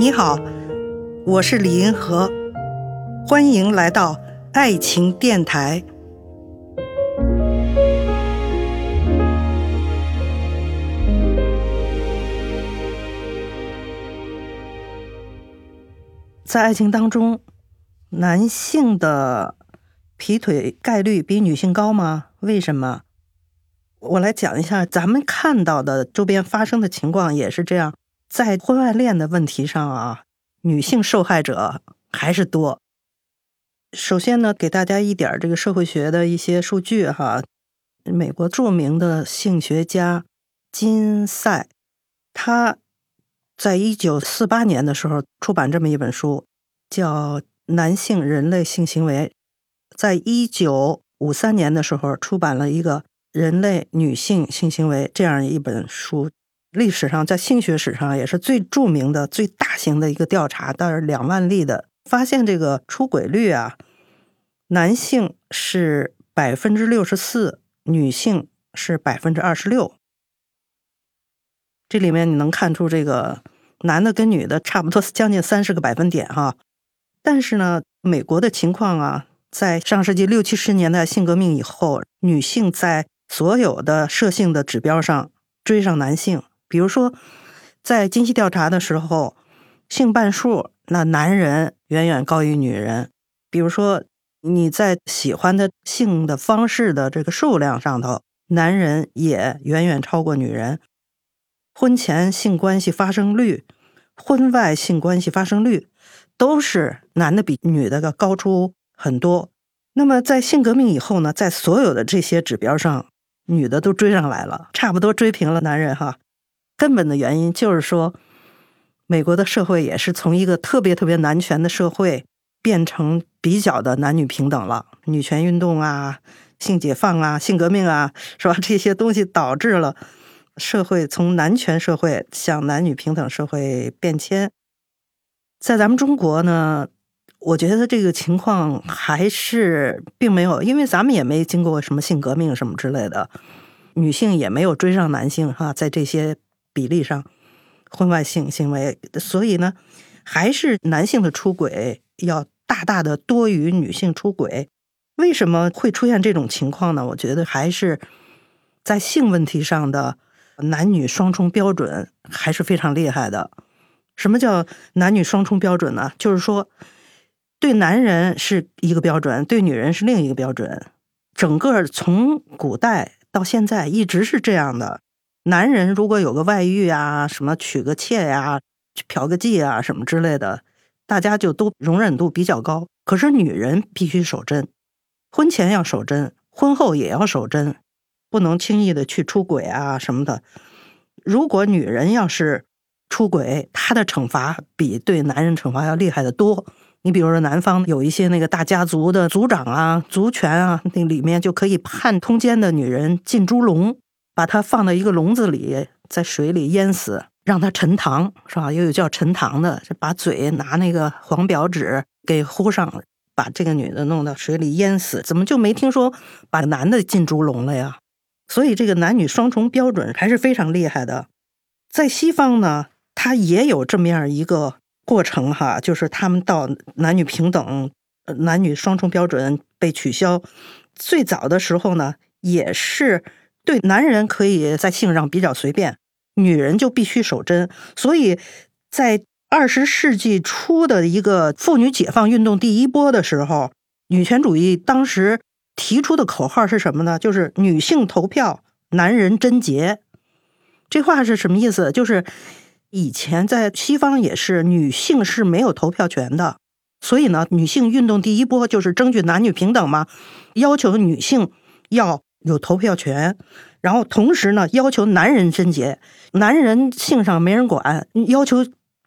你好，我是李银河，欢迎来到爱情电台。在爱情当中，男性的劈腿概率比女性高吗？为什么？我来讲一下，咱们看到的周边发生的情况也是这样。在婚外恋的问题上啊，女性受害者还是多。首先呢，给大家一点这个社会学的一些数据哈。美国著名的性学家金赛，他在一九四八年的时候出版这么一本书，叫《男性人类性行为》。在一九五三年的时候出版了一个《人类女性性行为》这样一本书。历史上，在性学史上也是最著名的、最大型的一个调查，大概两万例的，发现这个出轨率啊，男性是百分之六十四，女性是百分之二十六。这里面你能看出，这个男的跟女的差不多将近三十个百分点哈。但是呢，美国的情况啊，在上世纪六七十年代性革命以后，女性在所有的射性的指标上追上男性。比如说，在经济调查的时候，性半数，那男人远远高于女人。比如说，你在喜欢的性的方式的这个数量上头，男人也远远超过女人。婚前性关系发生率、婚外性关系发生率，都是男的比女的要高出很多。那么在性革命以后呢，在所有的这些指标上，女的都追上来了，差不多追平了男人哈。根本的原因就是说，美国的社会也是从一个特别特别男权的社会，变成比较的男女平等了。女权运动啊，性解放啊，性革命啊，是吧？这些东西导致了社会从男权社会向男女平等社会变迁。在咱们中国呢，我觉得这个情况还是并没有，因为咱们也没经过什么性革命什么之类的，女性也没有追上男性哈，在这些。比例上，婚外性行为，所以呢，还是男性的出轨要大大的多于女性出轨。为什么会出现这种情况呢？我觉得还是在性问题上的男女双重标准还是非常厉害的。什么叫男女双重标准呢？就是说，对男人是一个标准，对女人是另一个标准。整个从古代到现在一直是这样的。男人如果有个外遇啊，什么娶个妾呀、嫖个妓啊，什么之类的，大家就都容忍度比较高。可是女人必须守贞，婚前要守贞，婚后也要守贞，不能轻易的去出轨啊什么的。如果女人要是出轨，她的惩罚比对男人惩罚要厉害的多。你比如说，南方有一些那个大家族的族长啊、族权啊，那里面就可以判通奸的女人进猪笼。把它放到一个笼子里，在水里淹死，让它沉塘，是吧？又有叫沉塘的，就把嘴拿那个黄表纸给糊上，把这个女的弄到水里淹死。怎么就没听说把男的进猪笼了呀？所以这个男女双重标准还是非常厉害的。在西方呢，它也有这么样一个过程哈，就是他们到男女平等、男女双重标准被取消。最早的时候呢，也是。对男人可以在性上比较随便，女人就必须守贞。所以在二十世纪初的一个妇女解放运动第一波的时候，女权主义当时提出的口号是什么呢？就是女性投票，男人贞洁。这话是什么意思？就是以前在西方也是女性是没有投票权的，所以呢，女性运动第一波就是争取男女平等嘛，要求女性要。有投票权，然后同时呢，要求男人贞洁，男人性上没人管，要求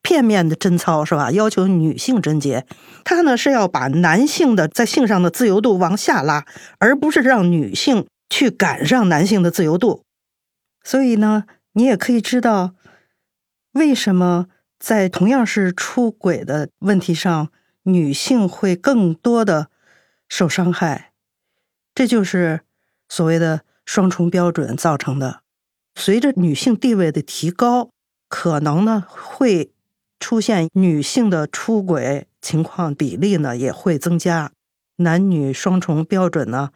片面的贞操是吧？要求女性贞洁，他呢是要把男性的在性上的自由度往下拉，而不是让女性去赶上男性的自由度。所以呢，你也可以知道，为什么在同样是出轨的问题上，女性会更多的受伤害，这就是。所谓的双重标准造成的，随着女性地位的提高，可能呢会出现女性的出轨情况比例呢也会增加，男女双重标准呢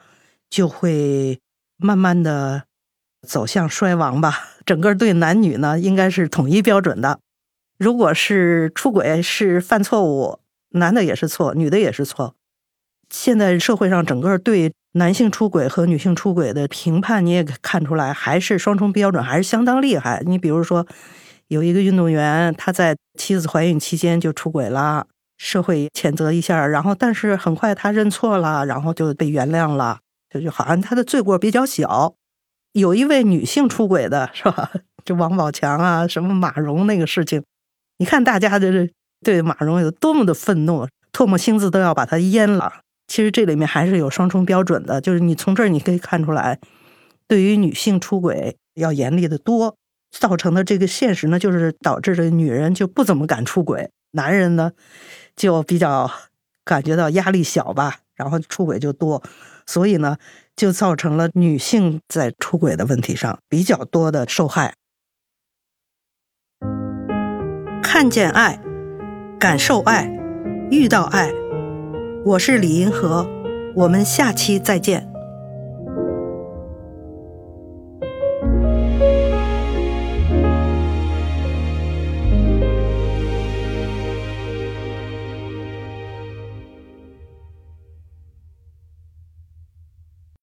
就会慢慢的走向衰亡吧。整个对男女呢应该是统一标准的。如果是出轨是犯错误，男的也是错，女的也是错。现在社会上整个对男性出轨和女性出轨的评判，你也看出来，还是双重标准，还是相当厉害。你比如说，有一个运动员，他在妻子怀孕期间就出轨了，社会谴责一下，然后但是很快他认错了，然后就被原谅了，就就好像他的罪过比较小。有一位女性出轨的是吧？就王宝强啊，什么马蓉那个事情，你看大家的对马蓉有多么的愤怒，唾沫星子都要把他淹了。其实这里面还是有双重标准的，就是你从这儿你可以看出来，对于女性出轨要严厉的多，造成的这个现实呢，就是导致这女人就不怎么敢出轨，男人呢就比较感觉到压力小吧，然后出轨就多，所以呢就造成了女性在出轨的问题上比较多的受害。看见爱，感受爱，遇到爱。我是李银河，我们下期再见。